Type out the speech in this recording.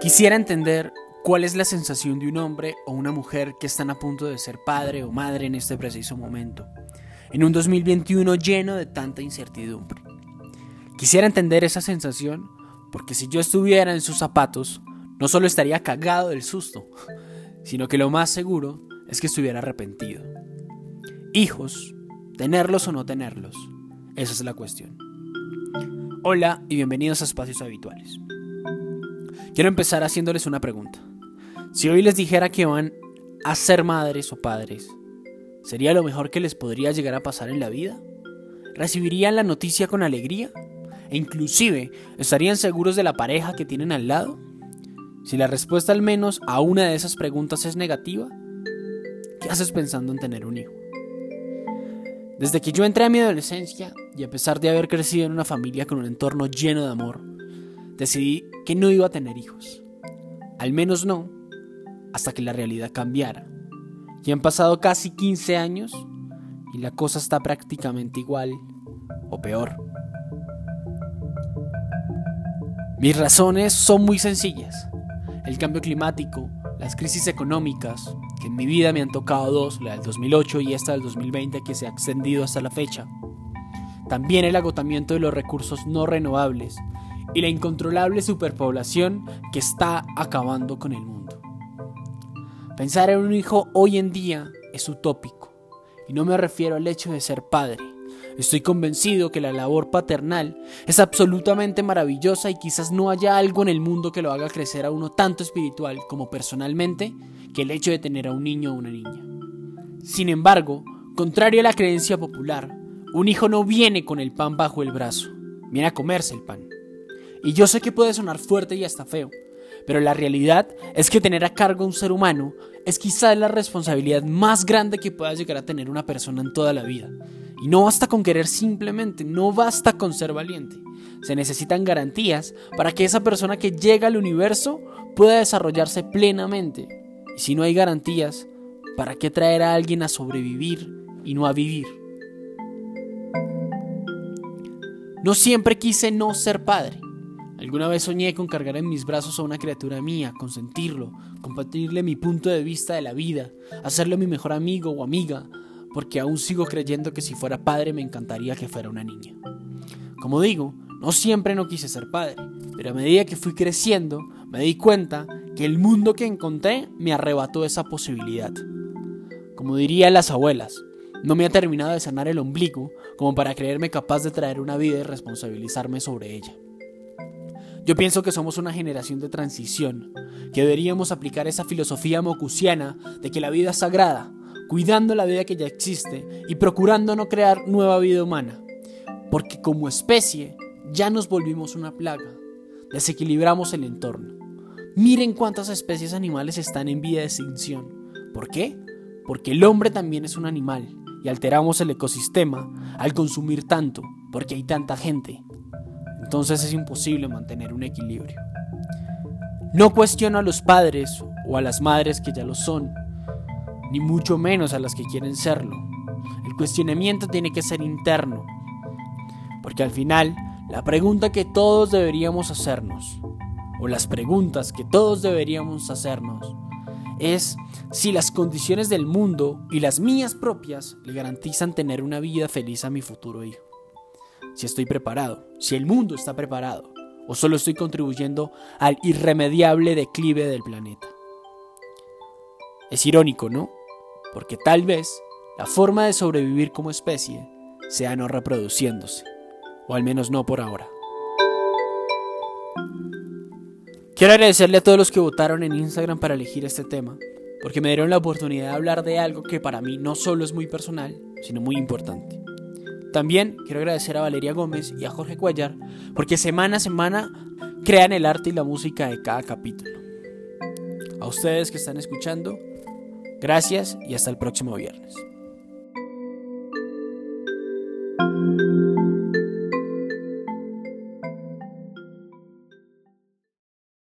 Quisiera entender cuál es la sensación de un hombre o una mujer que están a punto de ser padre o madre en este preciso momento, en un 2021 lleno de tanta incertidumbre. Quisiera entender esa sensación porque si yo estuviera en sus zapatos, no solo estaría cagado del susto, sino que lo más seguro es que estuviera arrepentido. Hijos, tenerlos o no tenerlos, esa es la cuestión. Hola y bienvenidos a Espacios Habituales. Quiero empezar haciéndoles una pregunta. Si hoy les dijera que van a ser madres o padres, ¿sería lo mejor que les podría llegar a pasar en la vida? ¿Recibirían la noticia con alegría? ¿E inclusive estarían seguros de la pareja que tienen al lado? Si la respuesta al menos a una de esas preguntas es negativa, ¿qué haces pensando en tener un hijo? Desde que yo entré a mi adolescencia, y a pesar de haber crecido en una familia con un entorno lleno de amor, decidí que no iba a tener hijos. Al menos no, hasta que la realidad cambiara. Y han pasado casi 15 años y la cosa está prácticamente igual o peor. Mis razones son muy sencillas. El cambio climático, las crisis económicas, que en mi vida me han tocado dos, la del 2008 y esta del 2020 que se ha extendido hasta la fecha. También el agotamiento de los recursos no renovables y la incontrolable superpoblación que está acabando con el mundo. Pensar en un hijo hoy en día es utópico, y no me refiero al hecho de ser padre. Estoy convencido que la labor paternal es absolutamente maravillosa y quizás no haya algo en el mundo que lo haga crecer a uno tanto espiritual como personalmente que el hecho de tener a un niño o una niña. Sin embargo, contrario a la creencia popular, un hijo no viene con el pan bajo el brazo, viene a comerse el pan. Y yo sé que puede sonar fuerte y hasta feo, pero la realidad es que tener a cargo un ser humano es quizás la responsabilidad más grande que pueda llegar a tener una persona en toda la vida. Y no basta con querer simplemente, no basta con ser valiente. Se necesitan garantías para que esa persona que llega al universo pueda desarrollarse plenamente. Y si no hay garantías, ¿para qué traer a alguien a sobrevivir y no a vivir? No siempre quise no ser padre. Alguna vez soñé con cargar en mis brazos a una criatura mía, consentirlo, compartirle mi punto de vista de la vida, hacerle mi mejor amigo o amiga, porque aún sigo creyendo que si fuera padre me encantaría que fuera una niña. Como digo, no siempre no quise ser padre, pero a medida que fui creciendo me di cuenta que el mundo que encontré me arrebató esa posibilidad. Como dirían las abuelas, no me ha terminado de sanar el ombligo como para creerme capaz de traer una vida y responsabilizarme sobre ella. Yo pienso que somos una generación de transición, que deberíamos aplicar esa filosofía mocusiana de que la vida es sagrada, cuidando la vida que ya existe y procurando no crear nueva vida humana, porque como especie ya nos volvimos una plaga, desequilibramos el entorno. Miren cuántas especies animales están en vía de extinción. ¿Por qué? Porque el hombre también es un animal y alteramos el ecosistema al consumir tanto, porque hay tanta gente, entonces es imposible mantener un equilibrio. No cuestiono a los padres o a las madres que ya lo son, ni mucho menos a las que quieren serlo. El cuestionamiento tiene que ser interno, porque al final la pregunta que todos deberíamos hacernos, o las preguntas que todos deberíamos hacernos, es si las condiciones del mundo y las mías propias le garantizan tener una vida feliz a mi futuro hijo si estoy preparado, si el mundo está preparado, o solo estoy contribuyendo al irremediable declive del planeta. Es irónico, ¿no? Porque tal vez la forma de sobrevivir como especie sea no reproduciéndose, o al menos no por ahora. Quiero agradecerle a todos los que votaron en Instagram para elegir este tema, porque me dieron la oportunidad de hablar de algo que para mí no solo es muy personal, sino muy importante. También quiero agradecer a Valeria Gómez y a Jorge Cuellar porque semana a semana crean el arte y la música de cada capítulo. A ustedes que están escuchando, gracias y hasta el próximo viernes.